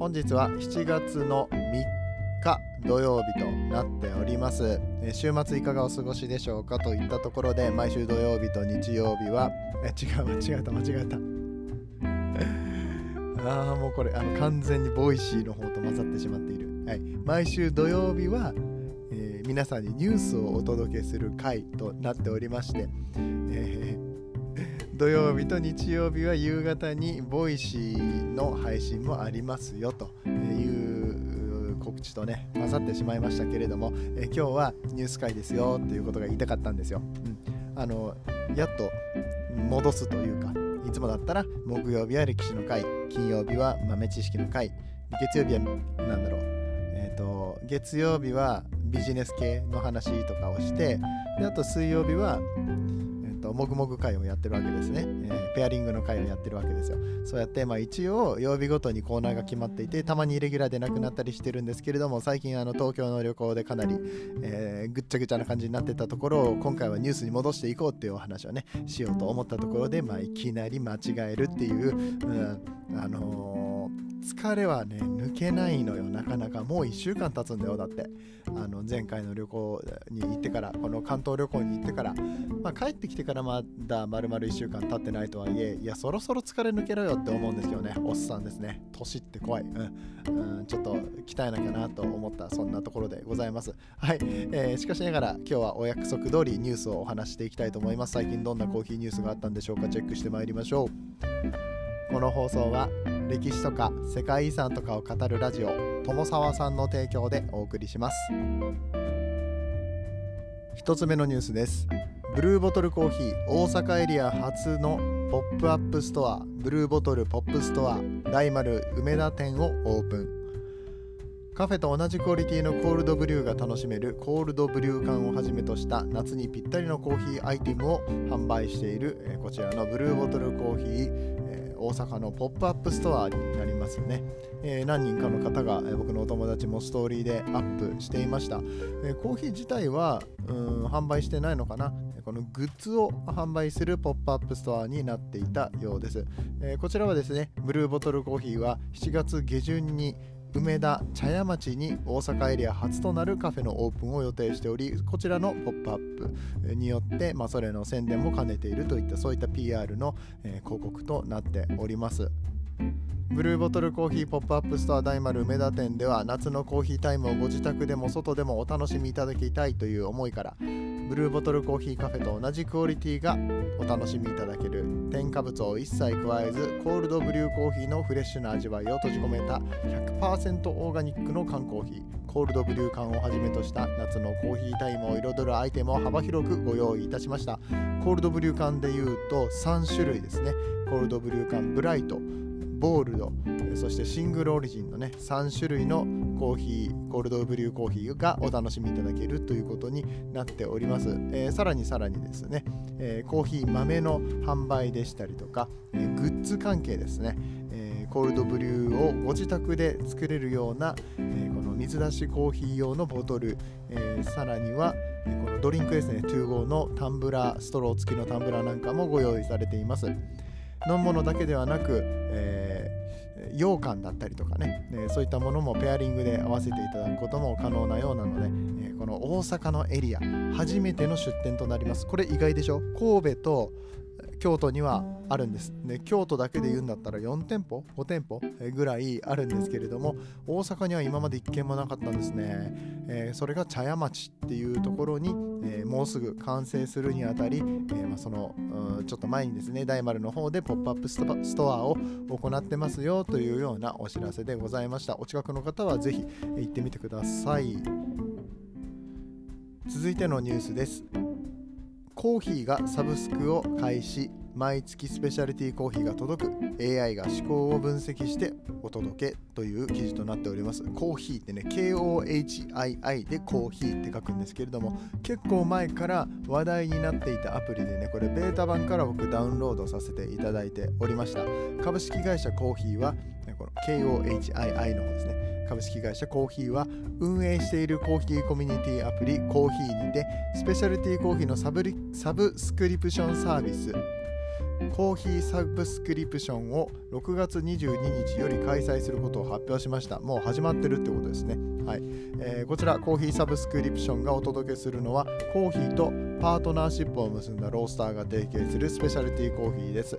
本日は7月の3日土曜日となっております。週末いかがお過ごしでしょうかといったところで毎週土曜日と日曜日はえ違う間違えた間違えた。ああもうこれあの完全にボイシーの方と混ざってしまっている、はい、毎週土曜日は、え、皆さんにニュースをお届けする回となっておりまして、えー、土曜日と日曜日は夕方にボイシーの配信もありますよという告知とね混ざってしまいましたけれども、え、今日はニュース回ですよっていうことが言いたかったんですよ、うん、あのやっと戻すというかいつもだったら木曜日は歴史の回金曜日は豆知識の回月曜日は何だろう。え、ー、と月曜日はビジネス系の話とかをしてであと水曜日はもぐもぐ会をやってるわけですね、えー、ペアリングの会をやってるわけですよ。そうやって、まあ、一応曜日ごとにコーナーが決まっていてたまにイレギュラーでなくなったりしてるんですけれども最近あの東京の旅行でかなり、えー、ぐっちゃぐちゃな感じになってたところを今回はニュースに戻していこうっていうお話をねしようと思ったところで、まあ、いきなり間違えるっていう、うん、あのー疲れはね抜けないのよ。なかなかもう1週間経つんだよ。だってあの前回の旅行に行ってからこの関東旅行に行ってから、まあ、帰ってきてからまだ丸々1週間経ってないとはいえいやそろそろ疲れ抜けろよって思うんですけどね。おっさんですね。年って怖い、うん、うん、ちょっと鍛えなきゃなと思ったそんなところでございます。はい、えー、しかしながら今日はお約束通りニュースをお話していきたいと思います。最近どんなコーヒーニュースがあったんでしょうか。チェックしてまいりましょう。この放送は歴史とか世界遺産とかを語るラジオ友沢さんの提供でお送りします。一つ目のニュースです。ブルーボトルコーヒー大阪エリア初のポップアップストアブルーボトルポップストア大丸梅田店をオープン。カフェと同じクオリティのコールドブリューが楽しめるコールドブリュー缶をはじめとした夏にぴったりのコーヒーアイテムを販売しているこちらのブルーボトルコーヒー大阪のポップアップストアになりますね、えー、何人かの方が、えー、僕のお友達もストーリーでアップしていました、えー、コーヒー自体はうん販売してないのかな。このグッズを販売するポップアップストアになっていたようです、えこちらはですねブルーボトルコーヒーは7月下旬に梅田茶屋町に大阪エリア初となるカフェのオープンを予定しておりこちらのポップアップによって、まあ、それの宣伝も兼ねているといったそういった PR の、えー、広告となっております。ブルーボトルコーヒーポップアップストア大丸梅田店では夏のコーヒータイムをご自宅でも外でもお楽しみいただきたいという思いからブルーボトルコーヒーカフェと同じクオリティがお楽しみいただける添加物を一切加えずコールドブリューコーヒーのフレッシュな味わいを閉じ込めた100%オーガニックの缶コーヒーコールドブリュー缶をはじめとした夏のコーヒータイムを彩るアイテムを幅広くご用意いたしました。コールドブリュー缶でいうと3種類ですね。コールドブリュー缶ブライトボールドそしてシングルオリジンのね3種類のコーヒーコールドブリューコーヒーがお楽しみいただけるということになっております、えー、さらにさらにですね、えー、コーヒー豆の販売でしたりとか、えー、グッズ関係ですね、えコールドブリューをご自宅で作れるような、えこの水出しコーヒー用のボトル、えさらにはこのドリンクですね 2GO のタンブラーストロー付きのタンブラーなんかもご用意されています。飲むものだけではなく、えー、羊羹だったりとかね、えそういったものもペアリングで合わせていただくことも可能なようなので、えこの大阪のエリア初めての出店となります。これ意外でしょ？神戸と京都にはあるんです。で京都だけで言うんだったら4店舗5店舗ぐらいあるんですけれども大阪には今まで1軒もなかったんですね、えー、それが茶屋町っていうところに、えー、もうすぐ完成するにあたり、えー、まあ、そのちょっと前にですね大丸の方でポップアップストアを行ってますよというようなお知らせでございました。お近くの方はぜひ行ってみてください。続いてのニュースです。コーヒーがサブスクを開始。毎月スペシャリティコーヒーが届く。AI が思考を分析してお届けという記事となっております。コーヒーってね KOHII でコーヒーって書くんですけれども結構前から話題になっていたアプリでねこれベータ版から僕ダウンロードさせていただいておりました。株式会社コーヒーはこの KOHII の方ですね。株式会社コーヒーは運営しているコーヒーコミュニティアプリコーヒーにてスペシャルティーコーヒーのサブサブスクリプションサービスコーヒーサブスクリプションを6月22日より開催することを発表しました。もう始まってるってことですね。はいえー、こちらコーヒーサブスクリプションがお届けするのはコーヒーとパートナーシップを結んだロースターが提携するスペシャルティーコーヒーです。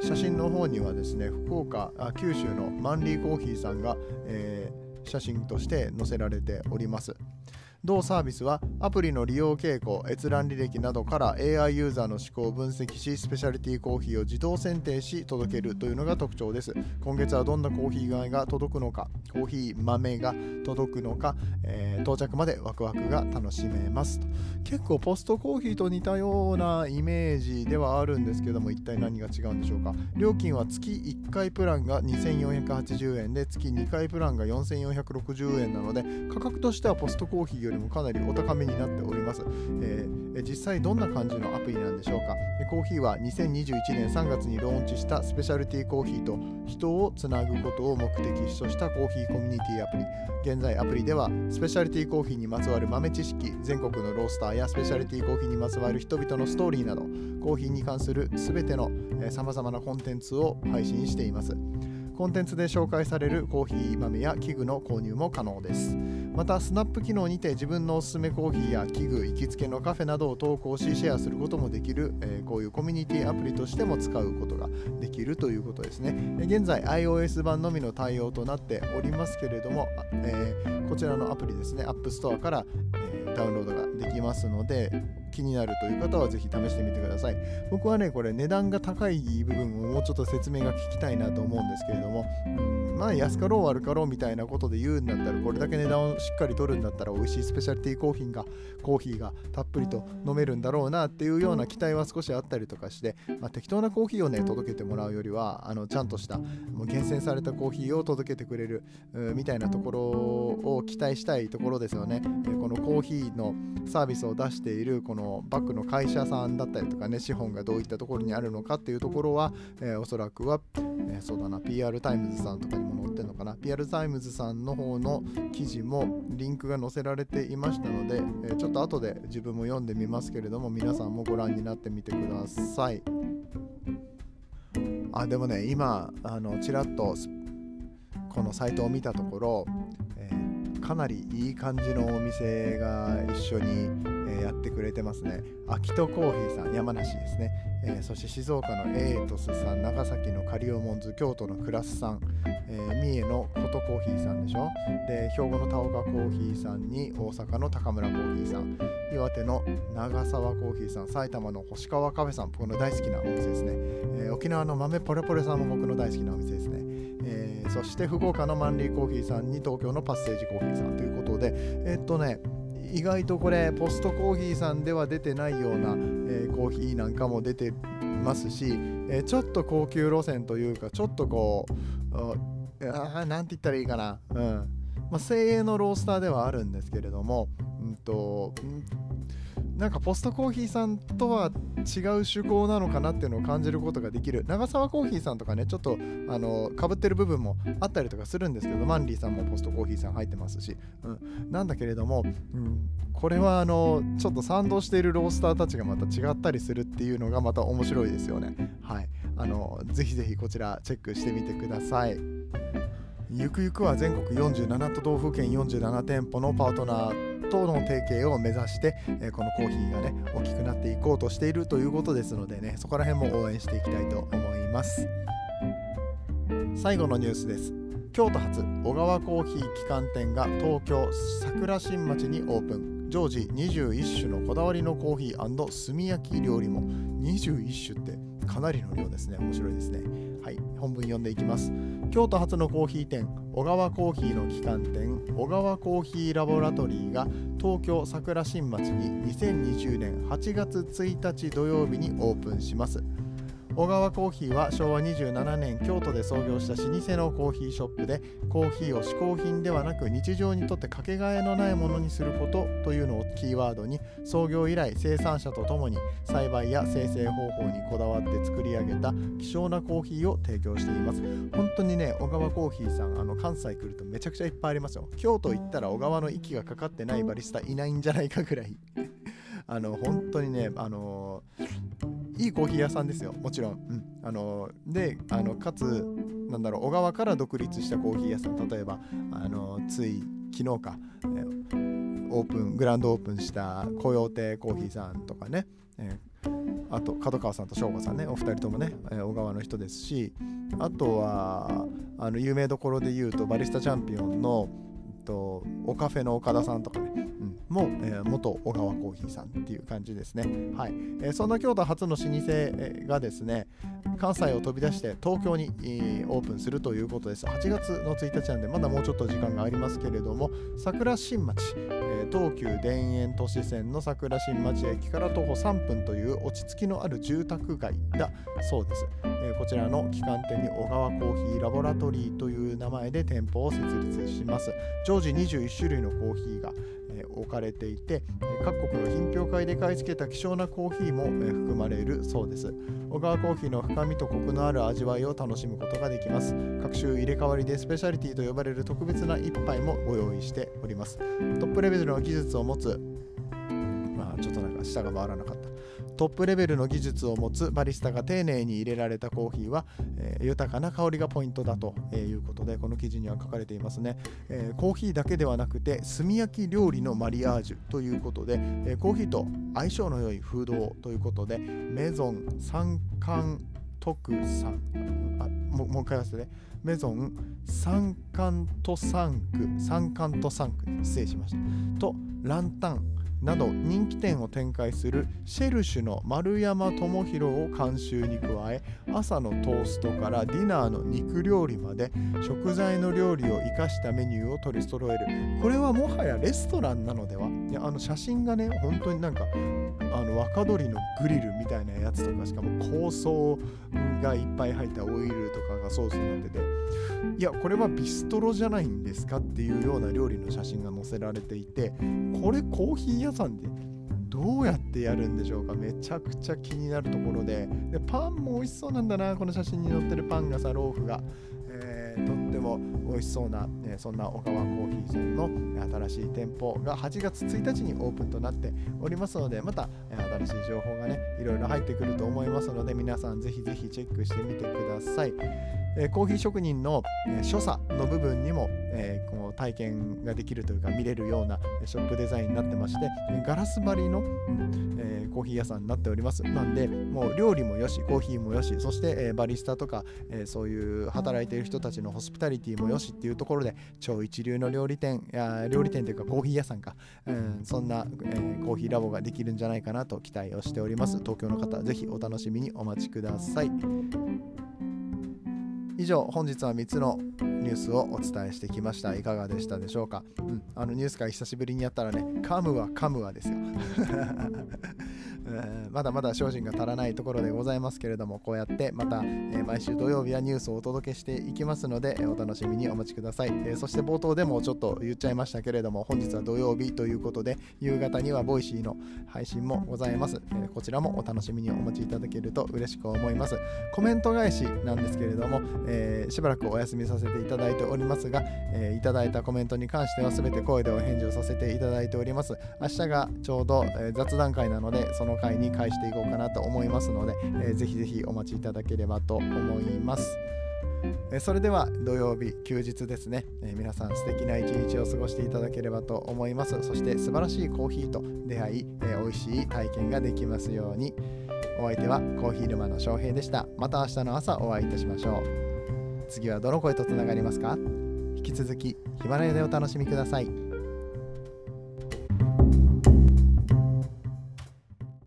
写真の方にはですね、福岡、あ九州のマンリーコーヒーさんが、えー、写真として載せられております。同サービスはアプリの利用傾向、閲覧履歴などから AI ユーザーの思考を分析し、スペシャリティコーヒーを自動選定し届けるというのが特徴です。今月はどんなコーヒーが届くのか、コーヒー豆が届くのか、えー、到着までワクワクが楽しめます。結構ポストコーヒーと似たようなイメージではあるんですけども、一体何が違うんでしょうか。料金は月1回プランが2480円で、月2回プランが4460円なので、価格としてはポストコーヒーよりもかなりお高めになっております、えー、実際どんな感じのアプリなんでしょうか。コーヒーは2021年3月にローンチしたスペシャルティーコーヒーと人をつなぐことを目的としたコーヒーコミュニティアプリ。現在アプリではスペシャルティーコーヒーにまつわる豆知識全国のロースターやスペシャルティーコーヒーにまつわる人々のストーリーなどコーヒーに関する全てのさまざまなコンテンツを配信しています。コンテンツで紹介されるコーヒー豆や器具の購入も可能です。また、スナップ機能にて自分のおすすめコーヒーや器具、行きつけのカフェなどを投稿し、シェアすることもできる、え、こういうコミュニティアプリとしても使うことができるということですね。現在、iOS 版のみの対応となっておりますけれども、え、こちらのアプリですね、App Store から、ダウンロードができますので、気になるという方はぜひ試してみてください。僕はね、これ値段が高い部分をもうちょっと説明が聞きたいなと思うんですけれども、まあ安かろう悪かろうみたいなことで言うんだったら、これだけ値段をしっかり取るんだったら、美味しいスペシャルティコーヒーが、コーヒーがたっぷりと飲めるんだろうなっていうような期待は少しあったりとかして、まあ、適当なコーヒーをね、届けてもらうよりは、あのちゃんとしたもう厳選されたコーヒーを届けてくれるみたいなところを期待したいところですよね。このコーヒーのサービスを出しているこのバックの会社さんだったりとかね資本がどういったところにあるのかっていうところは、えー、おそらくは、えー、そうだな PR タイムズさんとかにも載ってるのかな。PR タイムズさんの方の記事もリンクが載せられていましたので、えー、ちょっと後で自分も読んでみますけれども皆さんもご覧になってみてください。あでもね今あのちらっとこのサイトを見たところ、かなりいい感じのお店が一緒にえやってくれてますね。秋戸コーヒーさん、山梨ですね。え、そして静岡のエイトスさん、長崎のカリオモンズ、京都のクラスさん、え、三重のコトコーヒーさんでしょ。で、兵庫の田岡コーヒーさんに大阪の高村コーヒーさん、岩手の長沢コーヒーさん、埼玉の星川カフェさん、僕の大好きなお店ですね。え、沖縄の豆ポレポレさんも僕の大好きなお店ですね。そして福岡のマンリーコーヒーさんに東京のパッセージコーヒーさんということで、え、っとね、意外とこれポストコーヒーさんでは出てないような、えー、コーヒーなんかも出てますし、えー、ちょっと高級路線というかちょっとこうあ何て言ったらいいかな、うん。まあ、精鋭のロースターではあるんですけれども、うんと、なんかポストコーヒーさんとは違う趣向なのかなっていうのを感じることができる。長沢コーヒーさんとかねちょっとあのかぶってる部分もあったりとかするんですけどマンリーさんもポストコーヒーさん入ってますし、うん、なんだけれども、うん、これはあのちょっと賛同しているロースターたちがまた違ったりするっていうのがまた面白いですよね。はい。あのぜひぜひこちらチェックしてみてください。ゆくゆくは全国47都道府県47店舗のパートナー。との提携を目指して、えこのコーヒーがね大きくなっていこうとしているということですのでねそこら辺も応援していきたいと思います。最後のニュースです。京都発小川コーヒー旗艦店が東京桜新町にオープン。常時21種のこだわりのコーヒー炭焼き料理も。21種ってかなりの量ですね。面白いですね。はい。本文読んでいきます。京都初のコーヒー店小川コーヒーの旗艦店小川コーヒーラボラトリーが東京桜新町に2020年8月1日土曜日にオープンします。小川コーヒーは昭和27年京都で創業した老舗のコーヒーショップでコーヒーを嗜好品ではなく日常にとってかけがえのないものにすることというのをキーワードに創業以来生産者とともに栽培や生成方法にこだわって作り上げた希少なコーヒーを提供しています。本当にね小川コーヒーさんあの関西来るとめちゃくちゃいっぱいありますよ。京都行ったら小川の息がかかってないバリスタいないんじゃないかぐらい。あの本当にねあのいいコーヒー屋さんですよ。もちろん、うん、あのであのかつなんだろう小川から独立したコーヒー屋さん。例えばあのつい昨日か、えー、オープングランドオープンしたコヨーテコーヒーさんとかね、えー、あと角川さんと翔吾さんね。お二人ともね、えー、小川の人ですしあとはあの有名どころで言うとバリスタチャンピオンのとおカフェの岡田さんとかね、も、えー、元小川コーヒーさんっていう感じですね。はいえー、そんな京都初の老舗がですね、関西を飛び出して東京に、えー、オープンするということです。8月の1日なんで、まだもうちょっと時間がありますけれども、桜新町、えー、東急田園都市線の桜新町駅から徒歩3分という落ち着きのある住宅街だそうです。えー、こちらの旗艦店に小川コーヒーラボラトリーという名前で店舗を設立します。常時21種類のコーヒーが、えー、置かれていて、各国の品評会で買い付けた希少なコーヒーも、えー、含まれるそうです。小川コーヒーの深みとコクのある味わいを楽しむことができます。各種入れ替わりでスペシャリティと呼ばれる特別な一杯もご用意しております。トップレベルの技術を持つ、まあちょっとなんか舌が回らなかった。トップレベルの技術を持つバリスタが丁寧に入れられたコーヒーは、えー、豊かな香りがポイントだということでこの記事には書かれていますね、えー、コーヒーだけではなくて炭焼き料理のマリアージュということで、えー、コーヒーと相性の良いフードということでメゾン三冠特産あももう一回言わせてね。メゾン三冠と三区三冠と三区失礼しました。とランタン。など人気店を展開するシェルシュの丸山智弘を監修に加え朝のトーストからディナーの肉料理まで食材の料理を生かしたメニューを取り揃える。これはもはやレストランなのでは？いやあの写真がね本当になんかあの若鶏のグリルみたいなやつとかしかも香草がいっぱい入ったオイルとかがソースになってていやこれはビストロじゃないんですかっていうような料理の写真が載せられていてこれコーヒー屋さんでどうやってやるんでしょうか。めちゃくちゃ気になるところで。でパンも美味しそうなんだなこの写真に載ってるパンがさローフが、えー、とっても美味しそうな、えー、そんな小川コーヒーさんの新しい店舗が8月1日にオープンとなっておりますのでまた、新しい情報がねいろいろ入ってくると思いますので皆さんぜひぜひチェックしてみてください。え、コーヒー職人の、え、所作の部分にも、え、こう体験ができるというか見れるようなショップデザインになってましてガラス張りの、え、コーヒー屋さんになっております。なんでもう料理もよしコーヒーもよしそして、え、バリスタとか、え、そういう働いている人たちのホスピタリティもよしっていうところで超一流の料理店や料理店というかコーヒー屋さんか、うん、そんな、え、コーヒーラボができるんじゃないかなと期待をしております。東京の方ぜひお楽しみにお待ちください。以上本日は3つのニュースをお伝えしてきました。いかがでしたでしょうか、うん、あのニュース会久しぶりにやったらねカムはカムはですよ。まだまだ精進が足らないところでございますけれどもこうやってまた、え毎週土曜日はニュースをお届けしていきますので、えお楽しみにお待ちください、えそして冒頭でもちょっと言っちゃいましたけれども本日は土曜日ということで夕方にはボイシーの配信もございます、えこちらもお楽しみにお待ちいただけると嬉しく思います。コメント返しなんですけれども、え、しばらくお休みさせていただいておりますが、え、いただいたコメントに関しては全て声でお返事をさせていただいております。明日がちょうど、え、雑談会なのでその回に返していこうかなと思いますので、えー、ぜひぜひお待ちいただければと思います。えそれでは土曜日休日ですね、え皆さん素敵な一日を過ごしていただければと思います。そして素晴らしいコーヒーと出会い、え美味しい体験ができますように。お相手はコーヒー沼の翔平でした。また明日の朝お会いいたしましょう。次はどの声とつながりますか？引き続きヒマラヤでお楽しみください。